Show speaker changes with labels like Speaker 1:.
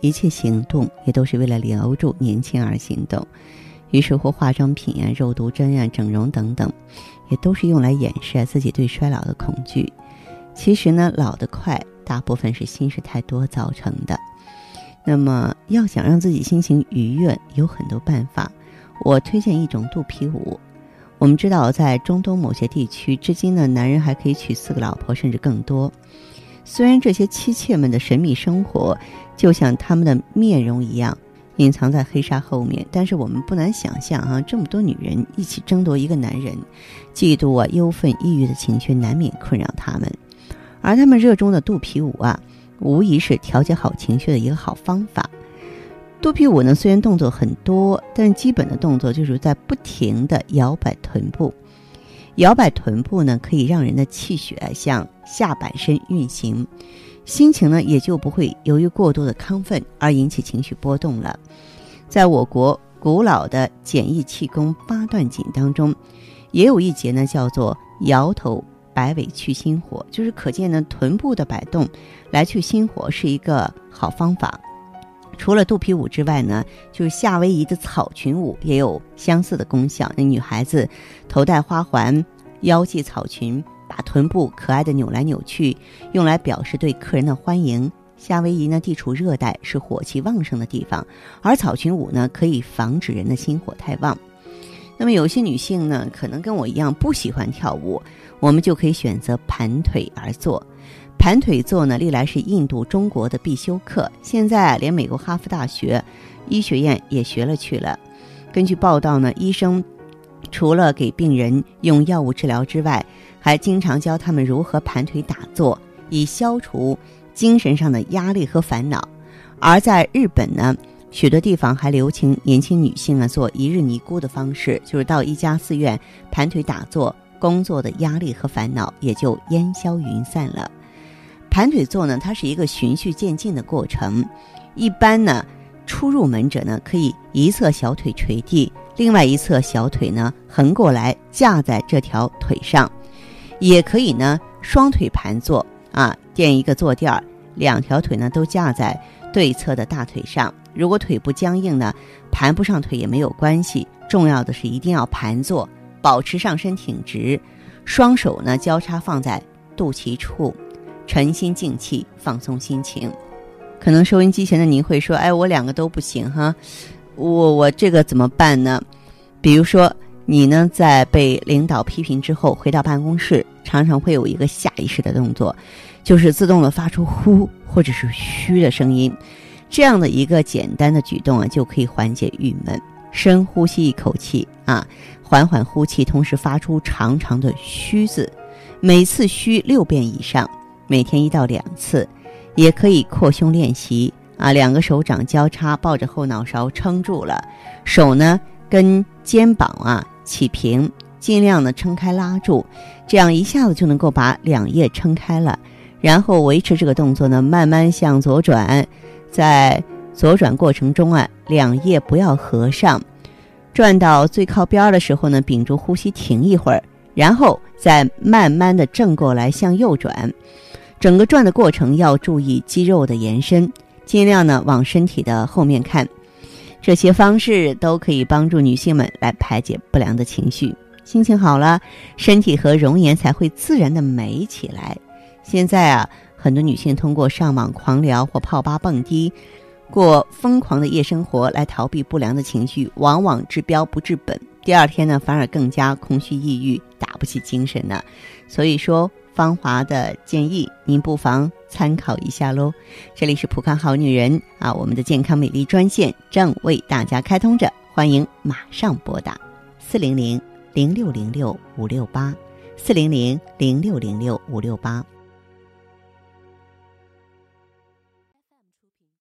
Speaker 1: 一切行动也都是为了留住年轻而行动，于是乎化妆品啊、肉毒针啊、整容等等，也都是用来掩饰自己对衰老的恐惧。其实呢，老得快，大部分是心事太多造成的。那么，要想让自己心情愉悦，有很多办法。我推荐一种肚皮舞。我们知道，在中东某些地区，至今呢，男人还可以娶四个老婆，甚至更多。虽然这些妻妾们的神秘生活，就像他们的面容一样，隐藏在黑纱后面，但是我们不难想象啊，这么多女人一起争夺一个男人，嫉妒啊、忧愤、抑郁的情绪难免困扰他们，而他们热衷的肚皮舞啊，无疑是调节好情绪的一个好方法。肚皮舞呢，虽然动作很多，但基本的动作就是在不停的摇摆臀部。摇摆臀部呢，可以让人的气血向下半身运行，心情呢也就不会由于过度的亢奋而引起情绪波动了。在我国古老的简易气功八段锦当中，也有一节呢叫做摇头摆尾去心火，就是可见呢臀部的摆动来去心火是一个好方法。除了肚皮舞之外呢，就是夏威夷的草裙舞也有相似的功效。那女孩子头戴花环，腰系草裙，把臀部可爱的扭来扭去，用来表示对客人的欢迎。夏威夷呢地处热带，是火气旺盛的地方，而草裙舞呢可以防止人的心火太旺。那么有些女性呢，可能跟我一样不喜欢跳舞，我们就可以选择盘腿而坐。盘腿坐呢，历来是印度、中国的必修课。现在连美国哈佛大学医学院也学了去了。根据报道呢，医生除了给病人用药物治疗之外，还经常教他们如何盘腿打坐，以消除精神上的压力和烦恼。而在日本呢，许多地方还流行年轻女性啊做一日尼姑的方式，就是到一家寺院盘腿打坐，工作的压力和烦恼也就烟消云散了。盘腿坐呢，它是一个循序渐进的过程。一般呢，初入门者呢，可以一侧小腿垂地，另外一侧小腿呢横过来架在这条腿上，也可以呢双腿盘坐啊，垫一个坐垫儿，两条腿呢都架在对侧的大腿上。如果腿部僵硬呢，盘不上腿也没有关系，重要的是一定要盘坐，保持上身挺直，双手呢交叉放在肚脐处。沉心静气，放松心情。可能收音机前的您会说：“哎，我两个都不行哈，我我这个怎么办呢？”比如说，你呢在被领导批评之后，回到办公室，常常会有一个下意识的动作，就是自动的发出呼或者是嘘的声音。这样的一个简单的举动啊，就可以缓解郁闷。深呼吸一口气啊，缓缓呼气，同时发出长长的嘘字，每次嘘六遍以上。每天一到两次，也可以扩胸练习啊。两个手掌交叉抱着后脑勺撑住了，手呢跟肩膀啊起平，尽量的撑开拉住，这样一下子就能够把两腋撑开了。然后维持这个动作呢，慢慢向左转，在左转过程中啊，两腋不要合上，转到最靠边的时候呢，屏住呼吸停一会儿，然后再慢慢的正过来向右转。整个转的过程要注意肌肉的延伸，尽量呢往身体的后面看。这些方式都可以帮助女性们来排解不良的情绪，心情好了，身体和容颜才会自然的美起来。现在啊，很多女性通过上网狂聊或泡吧蹦迪，过疯狂的夜生活来逃避不良的情绪，往往治标不治本，第二天呢反而更加空虚抑郁，打不起精神呢。所以说，芳华的建议您不妨参考一下喽。这里是浦康好女人啊，我们的健康美丽专线正为大家开通着，欢迎马上拨打四零零零六零六五六八四零零零六零六五六八。